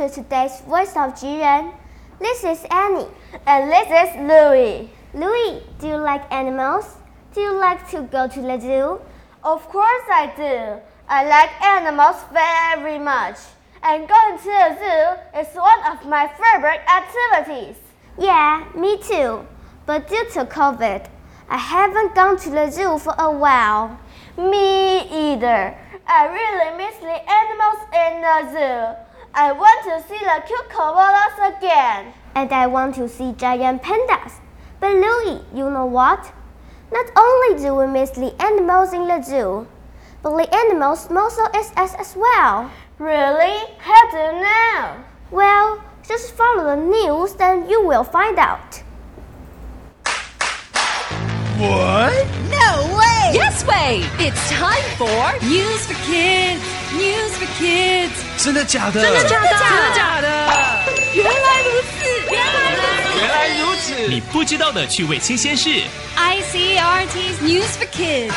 to today's Voice of Jiren. This is Annie. And this is Louis. Louis, do you like animals? Do you like to go to the zoo? Of course I do. I like animals very much. And going to the zoo is one of my favorite activities. Yeah, me too. But due to COVID, I haven't gone to the zoo for a while. Me either. I really miss the animals in the zoo. I want to see the cute koalas again. And I want to see giant pandas. But Louis, you know what? Not only do we miss the animals in the zoo, but the animals also miss us as well. Really? How do you know? Well, just follow the news, then you will find out. What? No way! Yes way! It's time for News for Kids. News for Kids. 真的假的？真的假的？真的假的？原来如此，原来如此。原来如此！你不知道的趣味新鲜事。 ICRT's News for Kids.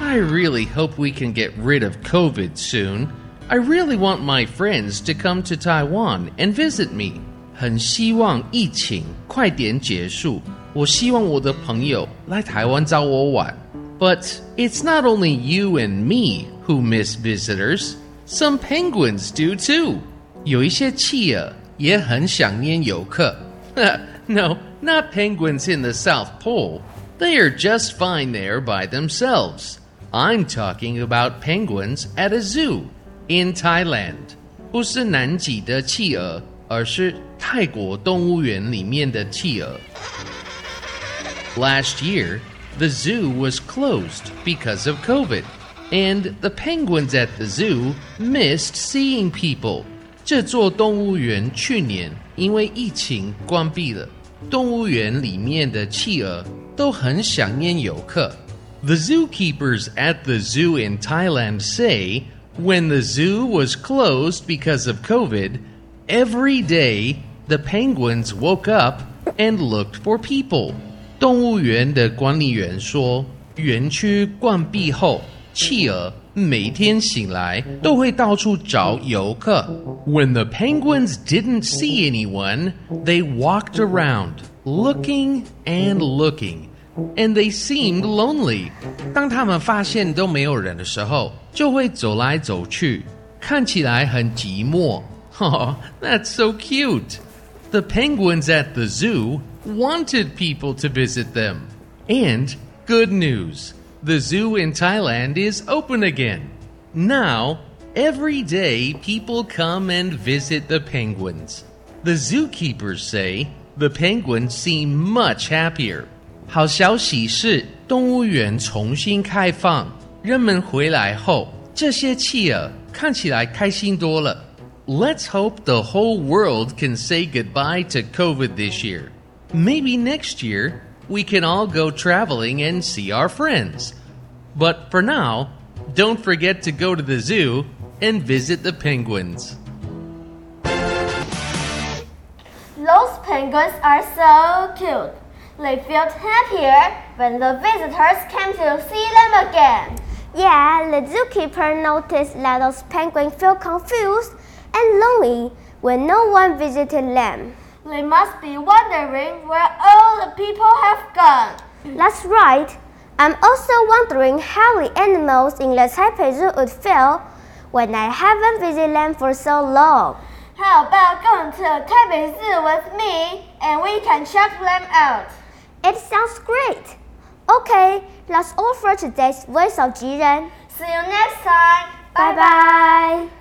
I really hope we can get rid of COVID soon. I really want my friends to come to Taiwan and visit me. 很希望疫情快点结束。 我希望我的朋友来台湾找我玩。But it's not only you and me who miss visitors. Some penguins do too. 有一些企鹅也很想念游客。no, not penguins in the South Pole. They are just fine there by themselves. I'm talking about penguins at a zoo in Thailand. 不是南极的企鹅，而是泰国动物园里面的企鹅。 Last year, the zoo was closed because of COVID, and the penguins at the zoo missed seeing people. 这座动物园去年因为疫情关闭了，动物园里面的企鹅都很想念游客。The zookeepers at the zoo in Thailand say when the zoo was closed because of COVID, every day the penguins woke up and looked for people. 动物园的管理员说，园区关闭后，企鹅每天醒来都会到处找游客。When the penguins didn't see anyone, they walked around, looking and looking, and they seemed lonely. 当他们发现都没有人的时候，就会走来走去，看起来很寂寞。Oh, that's so cute. The penguins at the zoo wanted people to visit them. And good news the zoo in Thailand is open again. Now, every day people come and visit the penguins. The zookeepers say the penguins seem much happier. 好消息是，动物园重新开放，人们回来后，这些企鹅看起来开心多了。Let's hope the whole world can say goodbye to COVID this year. Maybe next year we can all go traveling and see our friends. But for now, don't forget to go to the zoo and visit the penguins. Those penguins are so cute. They felt happier when the visitors came to see them again. Yeah, the zookeeper noticed that those penguins felt confused and lonely when no one visited them. They must be wondering where all the people have gone. That's right. I'm also wondering how the animals in the Taipei Zoo would feel when I haven't visited them for so long. How about going to Taipei Zoo with me and we can check them out? It sounds great. Okay, that's all for today's Voice of Jiren. See you next time. Bye bye.